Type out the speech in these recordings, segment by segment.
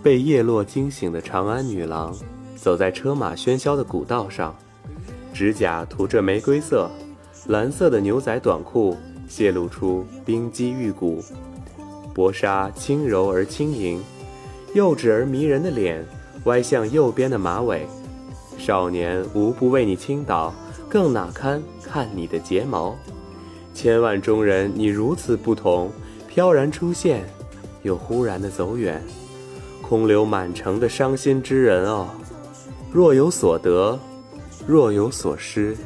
被叶落惊醒的长安女郎，走在车马喧嚣的古道上，指甲涂着玫瑰色，蓝色的牛仔短裤泄露出冰肌玉骨，薄纱轻柔而轻盈，幼稚而迷人的脸歪向右边的马尾，少年无不为你倾倒，更哪堪看你的睫毛？千万中人，你如此不同，飘然出现，又忽然的走远。空留满城的伤心之人哦，若有所得，若有所失。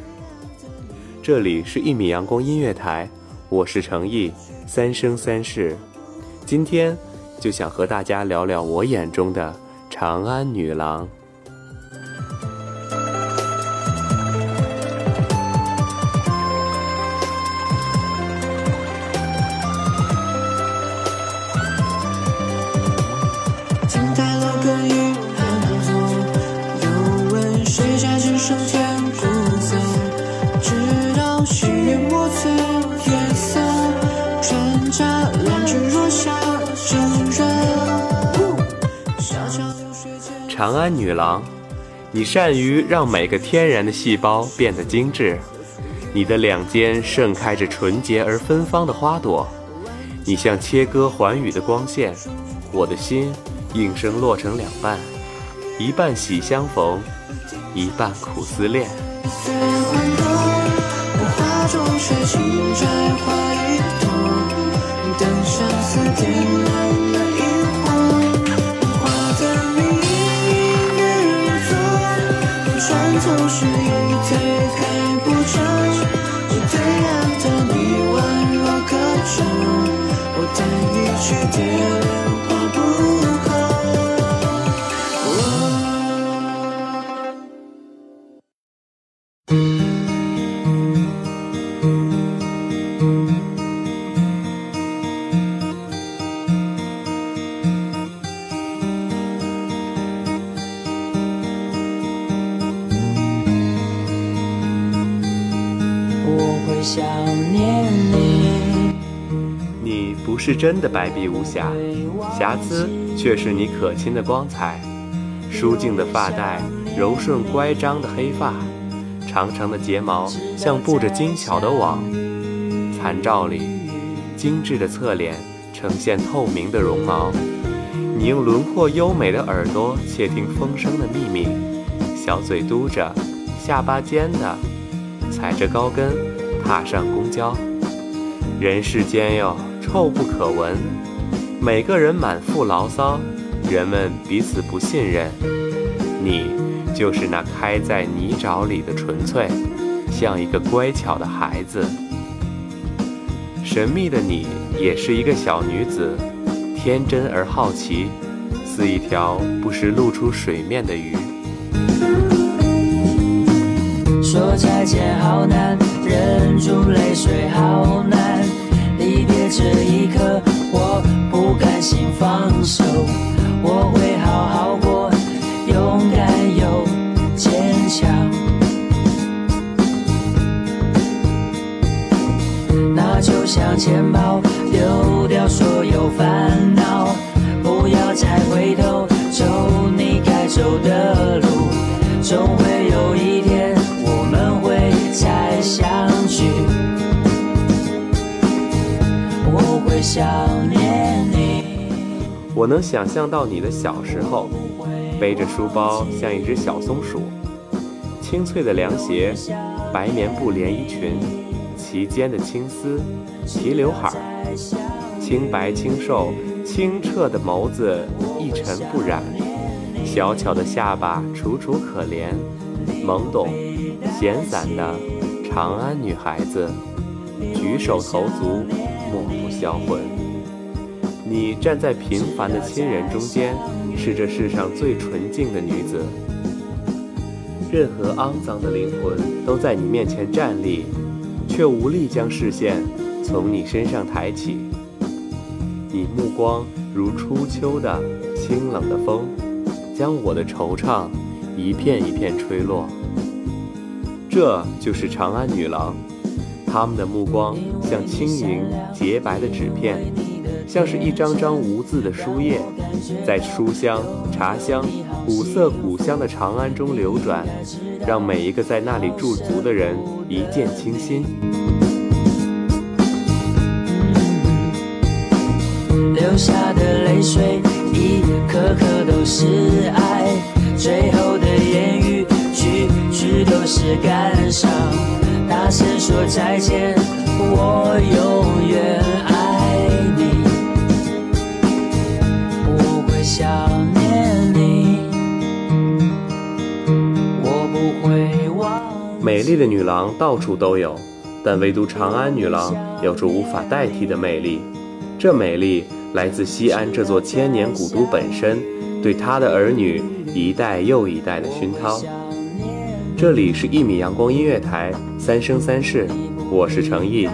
这里是一米阳光音乐台，我是程毅，三生三世。今天就想和大家聊聊我眼中的长安女郎。长安女郎，你善于让每个天然的细胞变得精致，你的两肩盛开着纯洁而芬芳的花朵，你像切割寰宇的光线，我的心应声落成两半，一半喜相逢，一半苦思恋。总是一推开不成，是对岸的你宛若歌唱，我带你去天想念你。你不是真的白璧无瑕，瑕疵却是你可亲的光彩。舒静的发带，柔顺乖张的黑发，长长的睫毛像布着精巧的网。残照里，精致的侧脸呈现透明的绒毛。你用轮廓优美的耳朵窃听风声的秘密，小嘴嘟着，下巴尖的，踩着高跟，踏上公交。人世间哟。臭不可闻，每个人满腹牢骚，人们彼此不信任。你就是那开在泥沼里的纯粹，像一个乖巧的孩子。神秘的你也是一个小女子，天真而好奇，似一条不时露出水面的鱼。说再见好难，忍住泪水好难，离别这一刻，我不甘心放手，我会好好过，勇敢又坚强。那就像钱包，丢掉所有烦恼，不要再回头，走你该走的路。总会。我能想象到你的小时候，背着书包像一只小松鼠，清脆的凉鞋，白棉布连衣裙，齐肩的青丝，齐刘海儿，清白清瘦、清澈的眸子一尘不染，小巧的下巴楚楚可怜，懵懂、闲散的长安女孩子，举手投足莫不销魂。你站在平凡的亲人中间，是这世上最纯净的女子。任何肮脏的灵魂都在你面前站立，却无力将视线从你身上抬起。你目光如初秋的清冷的风，将我的惆怅一片一片吹落。这就是长安女郎，他们的目光像轻盈洁白的纸片。像是一张张无字的书页，在书香、茶香、古色古香的长安中流转，让每一个在那里驻足的人一见倾心。流下的泪水，一颗颗都是爱，最后的言语，句句都是感。说再见，我永远爱你。想念你，我不会忘。美丽的女郎到处都有，但唯独长安女郎有着无法代替的魅力。这美丽来自西安这座千年古都本身，对她的儿女一代又一代的熏陶。这里是一米阳光音乐台，三生三世，我是程毅。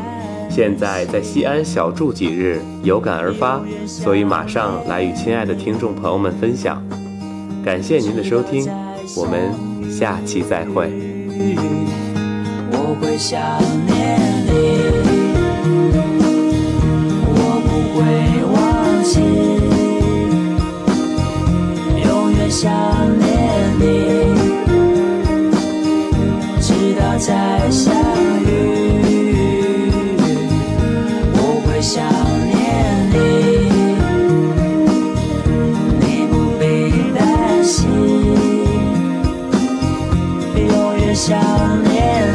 现在在西安小住几日，有感而发，所以马上来与亲爱的听众朋友们分享。感谢您的收听，我们下期再会。我会想念你，我不会忘记，永远想念。想念